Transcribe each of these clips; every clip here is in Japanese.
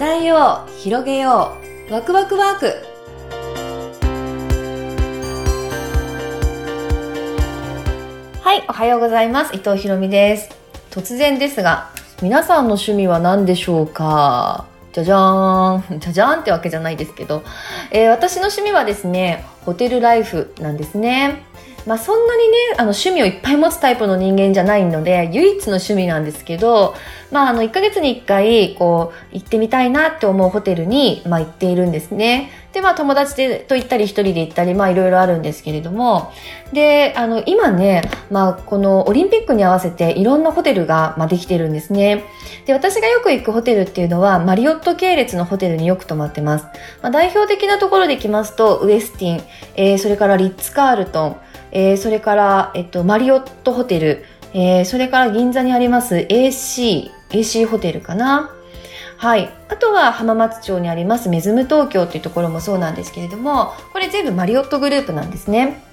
伝えよう広げようワクワクワーク。はいおはようございます。伊藤ひろみです。突然ですが皆さんの趣味は何でしょうか？じゃじゃーん。じゃじゃーんってわけじゃないですけど、えー、私の趣味はですねホテルライフなんですねまあ、そんなにねあの趣味をいっぱい持つタイプの人間じゃないので唯一の趣味なんですけど、まあ、あの1ヶ月に1回こう行ってみたいなって思うホテルに、まあ、行っているんですね。で、まあ、友達でと行ったり一人で行ったり、まあ、いろいろあるんですけれども、で、あの、今ね、まあ、このオリンピックに合わせていろんなホテルが、まあ、できてるんですね。で、私がよく行くホテルっていうのは、マリオット系列のホテルによく泊まってます。まあ、代表的なところでいきますと、ウエスティン、えー、それからリッツ・カールトン、えー、それから、えっと、マリオットホテル、えー、それから銀座にあります AC、AC ホテルかな。はい。あとは浜松町にありますメズム東京っていうところもそうなんですけれども、これ全部マリオットグループなんですね。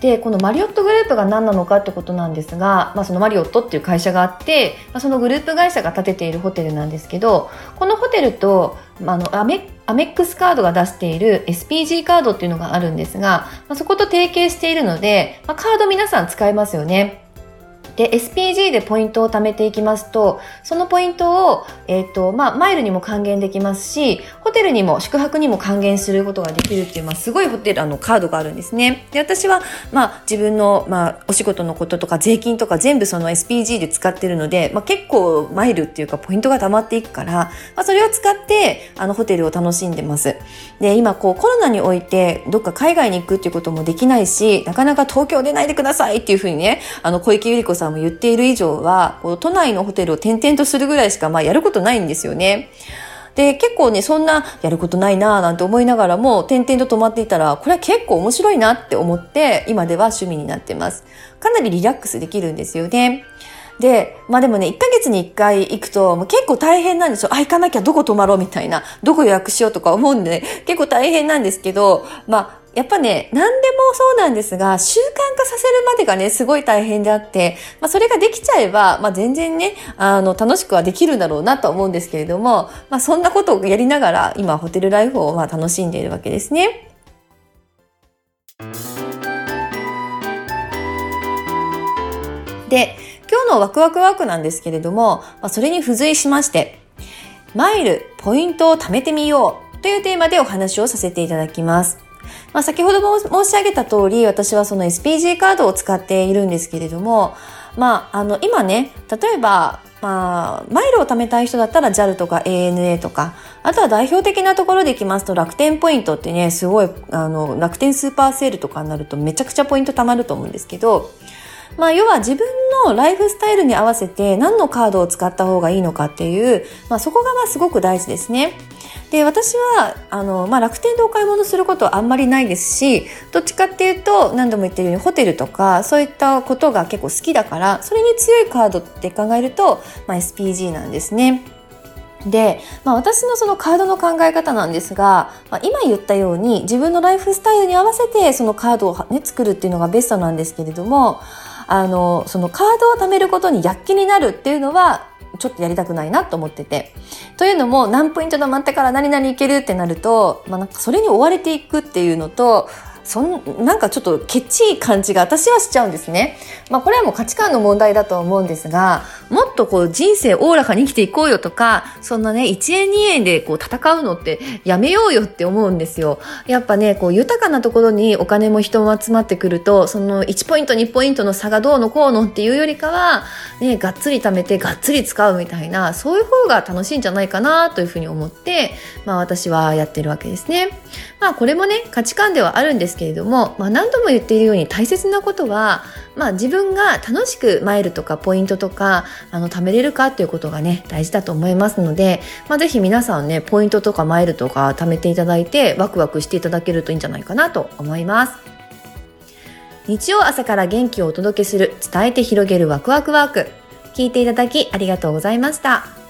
で、このマリオットグループが何なのかってことなんですが、まあそのマリオットっていう会社があって、まあ、そのグループ会社が建てているホテルなんですけど、このホテルと、まあ、のアメアメックスカードが出している SPG カードっていうのがあるんですが、まあ、そこと提携しているので、まあ、カード皆さん使えますよね。で、SPG でポイントを貯めていきますと、そのポイントを、えっ、ー、と、まあ、マイルにも還元できますし、ホテルにも宿泊にも還元することができるっていう、まあ、すごいホテル、あの、カードがあるんですね。で、私は、まあ、自分の、まあ、お仕事のこととか税金とか全部その SPG で使ってるので、まあ、結構マイルっていうかポイントが貯まっていくから、まあ、それを使って、あの、ホテルを楽しんでます。で、今、こう、コロナにおいて、どっか海外に行くっていうこともできないし、なかなか東京出ないでくださいっていうふうにね、あの、小池百合子さんさんも言っている以上は、こう都内のホテルを転々とするぐらいしか、まあ、やることないんですよね。で、結構ね、そんなやることないなぁなんて思いながらも、点々と泊まっていたら、これは結構面白いなって思って、今では趣味になってます。かなりリラックスできるんですよね。で、まあでもね、1ヶ月に1回行くと、もう結構大変なんですよ。あ、行かなきゃどこ泊まろうみたいな、どこ予約しようとか思うんで、ね、結構大変なんですけど、まあ、やっぱね、何でもそうなんですが、習慣化させるまでがね、すごい大変であって、まあ、それができちゃえば、まあ、全然ね、あの、楽しくはできるんだろうなと思うんですけれども、まあ、そんなことをやりながら、今、ホテルライフをまあ楽しんでいるわけですね。で、今日のワクワクワークなんですけれども、まあ、それに付随しまして、マイル、ポイントを貯めてみようというテーマでお話をさせていただきます。まあ、先ほども申し上げた通り、私はその SPG カードを使っているんですけれども、まあ、あの、今ね、例えば、まあ、マイルを貯めたい人だったら JAL とか ANA とか、あとは代表的なところでいきますと楽天ポイントってね、すごい、あの、楽天スーパーセールとかになるとめちゃくちゃポイント貯まると思うんですけど、まあ、要は自分のライフスタイルに合わせて何のカードを使った方がいいのかっていう、まあ、そこがまあすごく大事ですね。で私はあの、まあ、楽天でお買い物することはあんまりないですしどっちかっていうと何度も言ってるようにホテルとかそういったことが結構好きだからそれに強いカードって考えると、まあ、SPG なんですね。で、まあ、私のそのカードの考え方なんですが、まあ、今言ったように自分のライフスタイルに合わせてそのカードを、ね、作るっていうのがベストなんですけれどもあのそのカードを貯めることに躍起になるっていうのはちょっとやりたくないなと思ってて。というのも何ポイント貯まってから何々いけるってなると、まあ、なんかそれに追われていくっていうのとそんなんかちょっとケチい感じが私はしちゃうんですね。まあこれはもう価値観の問題だと思うんですが、もっとこう人生おおらかに生きていこうよとか、そんなね、1円2円でこう戦うのってやめようよって思うんですよ。やっぱね、こう豊かなところにお金も人も集まってくると、その1ポイント2ポイントの差がどうのこうのっていうよりかは、ね、がっつり貯めてがっつり使うみたいな、そういう方が楽しいんじゃないかなというふうに思って、まあ私はやってるわけですね。まあこれもね、価値観ではあるんですですけれども、まあ、何度も言っているように大切なことは、まあ、自分が楽しくマイルとかポイントとかあの貯めれるかっていうことがね大事だと思いますので、まあ、ぜひ皆さんねポイントとかマイルとか貯めていただいてワクワクしていただけるといいんじゃないかなと思います。日曜朝から元気をお届けする伝えて広げるワクワクワーク聞いていただきありがとうございました。